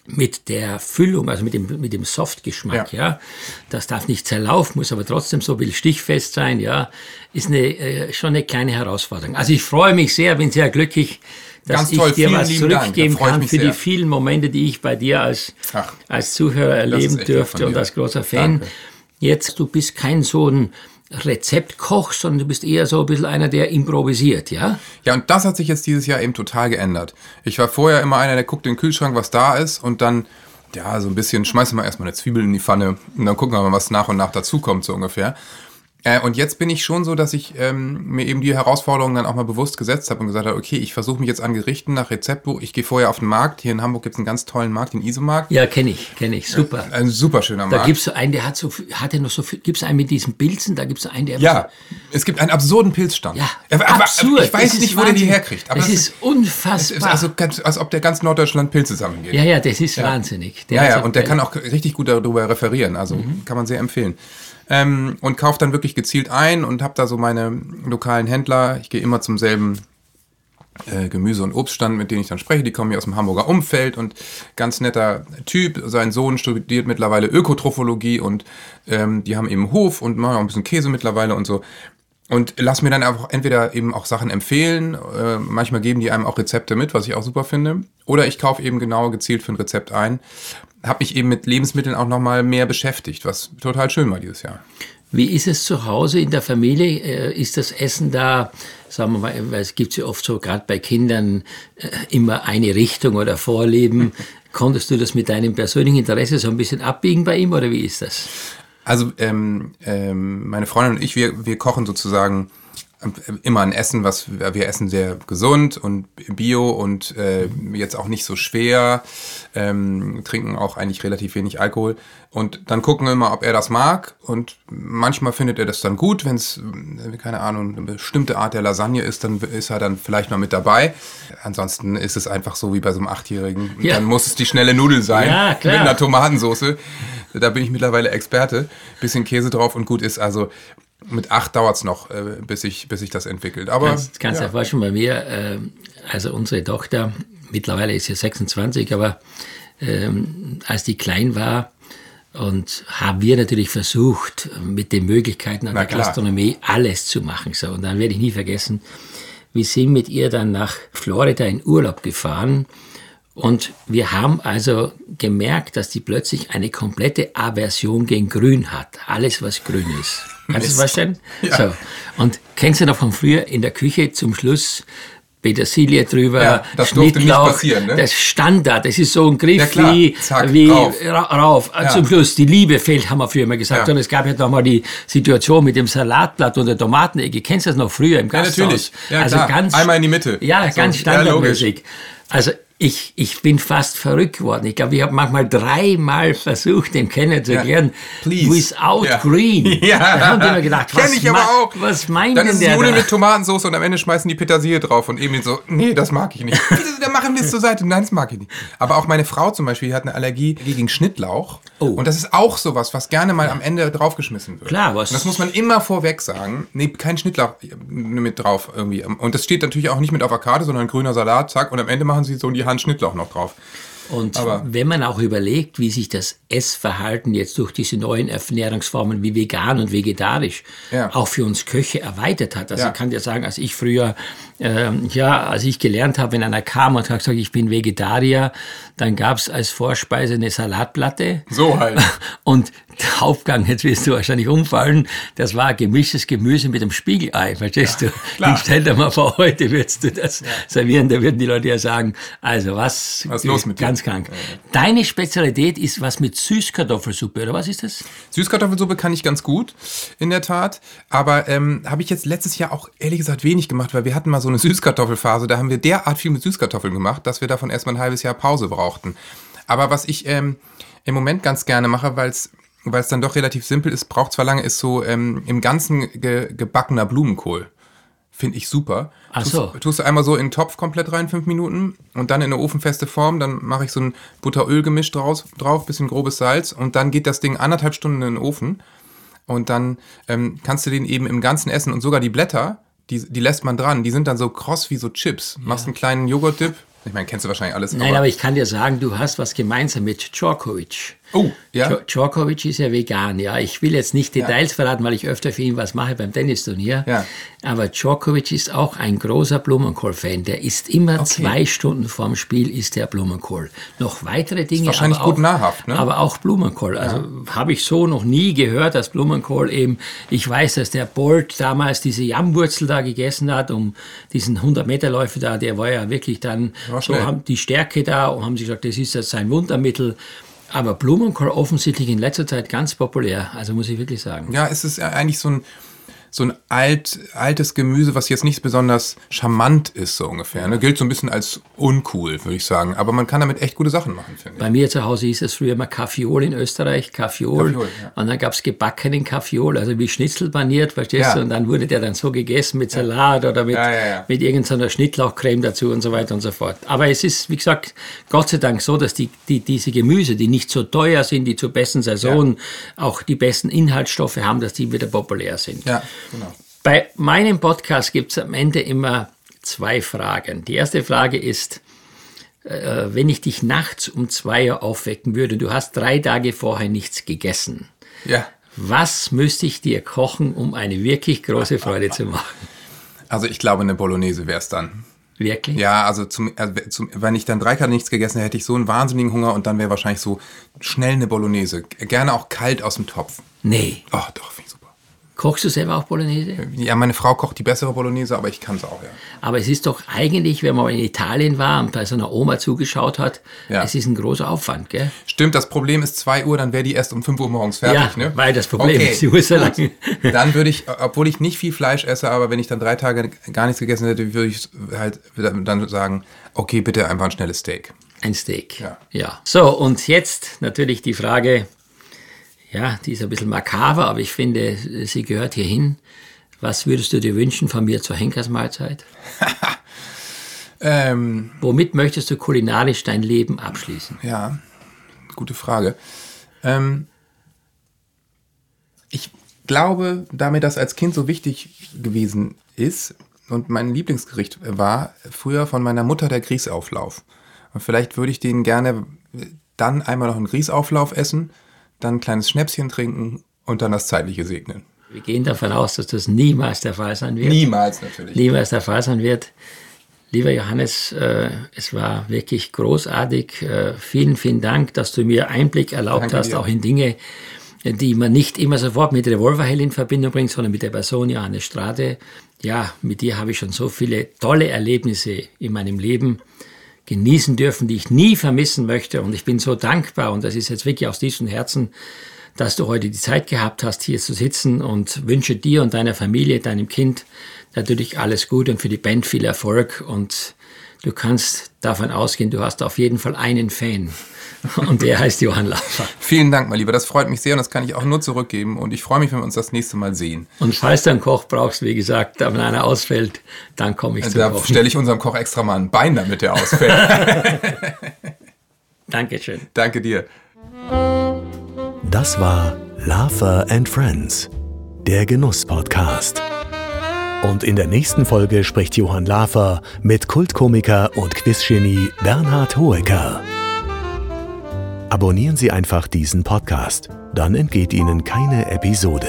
mit der Füllung, also mit dem, mit dem Softgeschmack, ja. ja. Das darf nicht zerlaufen, muss aber trotzdem so will stichfest sein, ja. Ist eine, äh, schon eine kleine Herausforderung. Also ich freue mich sehr, bin sehr glücklich, dass Ganz ich toll. dir Vielen was zurückgeben kann für sehr. die vielen Momente, die ich bei dir als, als Zuhörer erleben dürfte und als großer Fan. Danke. Jetzt, du bist kein so ein Rezeptkoch, sondern du bist eher so ein bisschen einer, der improvisiert, ja? Ja, und das hat sich jetzt dieses Jahr eben total geändert. Ich war vorher immer einer, der guckt in den Kühlschrank, was da ist und dann, ja, so ein bisschen, schmeißen wir erstmal eine Zwiebel in die Pfanne und dann gucken wir mal, was nach und nach dazukommt, so ungefähr. Äh, und jetzt bin ich schon so, dass ich ähm, mir eben die Herausforderungen dann auch mal bewusst gesetzt habe und gesagt habe, okay, ich versuche mich jetzt an Gerichten nach Rezeptbuch. Ich gehe vorher auf den Markt. Hier in Hamburg gibt es einen ganz tollen Markt, den Isomarkt. Ja, kenne ich, kenne ich, super. Äh, ein super schöner Markt. Da gibt es so einen, der hat so, hat er noch so viel, gibt es einen mit diesen Pilzen, da gibt es einen, der... Ja, so, es gibt einen absurden Pilzstand. Ja, aber, absurd. Ich weiß nicht, wo der die herkriegt. Aber das ist unfassbar. Es ist also ganz, als ob der ganz Norddeutschland Pilze zusammengeht. Ja, ja, das ist ja. wahnsinnig. Der ja, ja, und der kann auch richtig gut darüber referieren. Also mhm. kann man sehr empfehlen ähm, und kaufe dann wirklich gezielt ein und habe da so meine lokalen Händler. Ich gehe immer zum selben äh, Gemüse- und Obststand, mit denen ich dann spreche. Die kommen hier aus dem Hamburger Umfeld und ganz netter Typ. Sein Sohn studiert mittlerweile Ökotrophologie und ähm, die haben eben Hof und machen auch ein bisschen Käse mittlerweile und so. Und lass mir dann einfach entweder eben auch Sachen empfehlen, äh, manchmal geben die einem auch Rezepte mit, was ich auch super finde. Oder ich kaufe eben genau gezielt für ein Rezept ein habe mich eben mit Lebensmitteln auch noch mal mehr beschäftigt, was total schön war dieses Jahr. Wie ist es zu Hause in der Familie? Äh, ist das Essen da, sagen wir mal, weil es gibt ja oft so, gerade bei Kindern, äh, immer eine Richtung oder Vorleben. Konntest du das mit deinem persönlichen Interesse so ein bisschen abbiegen bei ihm oder wie ist das? Also ähm, ähm, meine Freundin und ich, wir, wir kochen sozusagen immer ein Essen, was wir essen sehr gesund und bio und äh, jetzt auch nicht so schwer, ähm, trinken auch eigentlich relativ wenig Alkohol und dann gucken wir immer, ob er das mag und manchmal findet er das dann gut, wenn es, äh, keine Ahnung, eine bestimmte Art der Lasagne ist, dann ist er dann vielleicht mal mit dabei. Ansonsten ist es einfach so wie bei so einem Achtjährigen. Ja. Dann muss es die schnelle Nudel sein ja, mit einer Tomatensauce. Da bin ich mittlerweile Experte. Bisschen Käse drauf und gut ist. Also mit acht dauert es noch, äh, bis, sich bis ich das entwickelt. Aber kannst, kannst ja. vorstellen, bei mir, äh, also unsere Tochter, mittlerweile ist sie 26, aber ähm, als die klein war, und haben wir natürlich versucht, mit den Möglichkeiten an Na der klar. Gastronomie alles zu machen. So, und dann werde ich nie vergessen, wir sind mit ihr dann nach Florida in Urlaub gefahren und wir haben also gemerkt, dass die plötzlich eine komplette Aversion gegen Grün hat. Alles, was grün ist. Kannst du das vorstellen? Ja. So. Und kennst du noch von früher in der Küche zum Schluss Petersilie drüber, ja, das Schnittlauch, ne? das Standard, das ist so ein Griff ja, wie, Zack, wie rauf. rauf. Ja. Zum Schluss, die Liebe fehlt, haben wir früher immer gesagt. Und es gab ja noch mal die Situation mit dem Salatblatt und der Tomatenecke. Kennst du das noch früher im Gasthaus? Ja, natürlich. Ja, also klar. ganz, Einmal in die Mitte. Ja, so, ganz standardmäßig. Also Ich, ich bin fast verrückt geworden. Ich glaube, ich habe manchmal dreimal versucht, den kennenzulernen. Ja, please. Without Ja. green. Ja. Da haben die mir gedacht, Kenn was, ich aber auch. was meint Dann denn ist der Nudeln da? mit Tomatensauce und am Ende schmeißen die Petersilie drauf und Emil so, nee, das mag ich nicht. Dann machen wir es zur Seite. Nein, das mag ich nicht. Aber auch meine Frau zum Beispiel die hat eine Allergie gegen Schnittlauch. Oh. Und das ist auch sowas, was gerne mal am Ende draufgeschmissen wird. Klar, was- Und das muss man immer vorweg sagen. Nee, kein Schnittlauch mit drauf irgendwie. Und das steht natürlich auch nicht mit auf der Karte, sondern grüner Salat, zack. Und am Ende machen sie so in die Hand Schnittlauch noch drauf. Und Aber- wenn man auch überlegt, wie sich das Essverhalten jetzt durch diese neuen Ernährungsformen wie vegan und vegetarisch Ja. auch für uns Köche erweitert hat. Also Ja. ich kann dir sagen, als ich früher, ähm, ja, als ich gelernt habe, wenn einer kam und hat gesagt, ich bin Vegetarier, dann gab es als Vorspeise eine Salatplatte. So halt. Und der Hauptgang, jetzt wirst du wahrscheinlich umfallen, das war gemischtes Gemüse mit einem Spiegelei, verstehst du? klar. Ich stell dir mal vor, heute würdest du das servieren, da würden die Leute ja sagen, also was, Was ist los mit dir? Ganz krank. Deine Spezialität ist was mit Süßkartoffelsuppe, oder was ist das? Süßkartoffelsuppe kann ich ganz gut, in der Tat. Aber ähm, habe ich jetzt letztes Jahr auch ehrlich gesagt wenig gemacht, weil wir hatten mal so eine Süßkartoffelphase. Da haben wir derart viel mit Süßkartoffeln gemacht, dass wir davon erstmal ein halbes Jahr Pause brauchten. Aber was ich ähm, im Moment ganz gerne mache, weil es weil es dann doch relativ simpel ist, braucht zwar lange, ist so ähm, im Ganzen ge gebackener Blumenkohl. Finde ich super. Ach tust, so. Tust du einmal so in den Topf komplett rein, fünf Minuten, und dann in eine ofenfeste Form. Dann mache ich so ein Butter-Öl-Gemisch drauf, bisschen grobes Salz, und dann geht das Ding anderthalb Stunden in den Ofen. Und dann ähm, kannst du den eben im Ganzen essen. Und sogar die Blätter, die, die lässt man dran. Die sind dann so kross wie so Chips. Machst einen kleinen Joghurt-Dip. Ich meine, kennst du wahrscheinlich alles. Nein, aber, ich kann dir sagen, du hast was gemeinsam mit Djorkovic. Oh, ja. Djo- Djokovic ist ja vegan, ja. Ich will jetzt nicht Details verraten, weil ich öfter für ihn was mache beim Tennisturnier. Ja. Aber Djokovic ist auch ein großer Blumenkohl-Fan. Der isst immer Okay. zwei Stunden vorm Spiel isst der Blumenkohl. Noch weitere Dinge. wahrscheinlich aber gut auch, nahrhaft, ne? Aber auch Blumenkohl. Also habe ich so noch nie gehört, dass Blumenkohl eben, ich weiß, dass der Bolt damals diese Jammwurzel da gegessen hat, um diesen 100-Meter-Läufer da, der war ja wirklich dann, so haben die Stärke da und haben sich gesagt, das ist jetzt sein Wundermittel. Aber Blumenkohl offensichtlich in letzter Zeit ganz populär, also muss ich wirklich sagen. Ja, es ist eigentlich so ein, so ein alt, altes Gemüse, was jetzt nicht besonders charmant ist, so ungefähr. Ne? Gilt so ein bisschen als uncool, würde ich sagen. Aber man kann damit echt gute Sachen machen, finde ich. Bei mir zu Hause hieß es früher immer Kaffeeol in Österreich, Kaffeeol. Kaffeeol, ja. Und dann gab es gebackenen Kaffeeol, also wie Schnitzel paniert, verstehst Ja. du? Und dann wurde der dann so gegessen mit Salat oder mit, mit irgendeiner Schnittlauchcreme dazu und so weiter und so fort. Aber es ist, wie gesagt, Gott sei Dank so, dass die, die, diese Gemüse, die nicht so teuer sind, die zur besten Saison auch die besten Inhaltsstoffe haben, dass die wieder populär sind. Ja, genau. Bei meinem Podcast gibt es am Ende immer zwei Fragen. Die erste Frage ist, äh, wenn ich dich nachts um zwei Uhr aufwecken würde, du hast drei Tage vorher nichts gegessen. Ja. Was müsste ich dir kochen, um eine wirklich große Freude zu machen? Also ich glaube, eine Bolognese wäre es dann. Wirklich? Ja, also, zum, also zum, wenn ich dann drei Tage nichts gegessen hätte, hätte ich so einen wahnsinnigen Hunger und dann wäre wahrscheinlich so schnell eine Bolognese. Gerne auch kalt aus dem Topf. Nee. Oh, doch, finde ich super. Kochst du selber auch Bolognese? Ja, meine Frau kocht die bessere Bolognese, aber ich kann es auch, ja. Aber es ist doch eigentlich, wenn man in Italien war und bei so einer Oma zugeschaut hat, Ja. es ist ein großer Aufwand, gell? Stimmt, das Problem ist 2 Uhr, dann wäre die erst um 5 Uhr morgens fertig, Ja, ne? weil das Problem ist, die so gut. lange- Dann würde ich, obwohl ich nicht viel Fleisch esse, aber wenn ich dann drei Tage gar nichts gegessen hätte, würde ich halt dann sagen, okay, bitte einfach ein schnelles Steak. Ein Steak. Ja. ja. So, und jetzt natürlich die Frage, ja, die ist ein bisschen makaber, aber ich finde, sie gehört hierhin. Was würdest du dir wünschen von mir zur Henkersmahlzeit? Ähm, Womit möchtest du kulinarisch dein Leben abschließen? ja, gute Frage. Ähm, ich glaube, da mir das als Kind so wichtig gewesen ist und mein Lieblingsgericht war, früher von meiner Mutter der Grießauflauf. Und vielleicht würde ich den gerne dann einmal noch einen Grießauflauf essen, dann ein kleines Schnäpschen trinken und dann das Zeitliche segnen. Wir gehen davon aus, dass das niemals der Fall sein wird. Niemals natürlich. niemals der Fall sein wird. Lieber Johannes, äh, es war wirklich großartig. Äh, vielen, vielen Dank, dass du mir Einblick erlaubt Danke hast, dir. auch in Dinge, die man nicht immer sofort mit Revolverhell in Verbindung bringt, sondern mit der Person Johannes Strade. Ja, mit dir habe ich schon so viele tolle Erlebnisse in meinem Leben genießen dürfen, die ich nie vermissen möchte. Und ich bin so dankbar, und das ist jetzt wirklich aus tiefstem Herzen, dass du heute die Zeit gehabt hast, hier zu sitzen und wünsche dir und deiner Familie, deinem Kind natürlich alles Gute und für die Band viel Erfolg und du kannst davon ausgehen, du hast auf jeden Fall einen Fan. Und der heißt Johann Laffer. Vielen Dank, mein Lieber. Das freut mich sehr und das kann ich auch nur zurückgeben. Und ich freue mich, wenn wir uns das nächste Mal sehen. Und falls du einen Koch brauchst, wie gesagt, wenn einer ausfällt, dann komme ich zu Da stelle ich unserem Koch extra mal ein Bein, damit der ausfällt. Dankeschön. Danke dir. Das war Laffer and Friends, der Genuss-Podcast. Und in der nächsten Folge spricht Johann Laffer mit Kultkomiker und Quizgenie Bernhard Hoeker. Abonnieren Sie einfach diesen Podcast, dann entgeht Ihnen keine Episode.